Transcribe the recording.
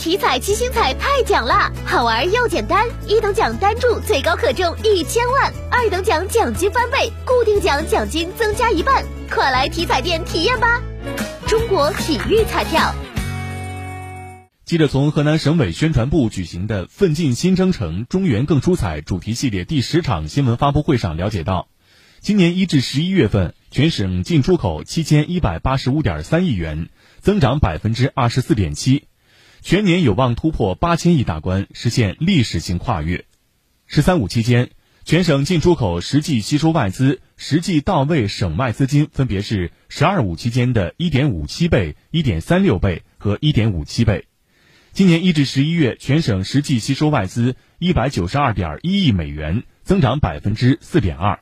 体彩七星彩太奖啦，好玩又简单，一等奖单注最高可中一千万，二等奖奖金翻倍，固定奖奖金增加一半，快来体彩店体验吧！中国体育彩票。记者从河南省委宣传部举行的“奋进新征程，中原更出彩”主题系列第十场新闻发布会上了解到，今年一至十一月份，全省进出口七千一百八十五点三亿元，增长百分之二十四点七，全年有望突破八千亿大关，实现历史性跨越。“十三五”期间，全省进出口实际吸收外资、实际到位省外资金分别是“十二五”期间的一点五七倍、一点三六倍和一点五七倍。今年一至十一月，全省实际吸收外资一百九十二点一亿美元，增长百分之四点二。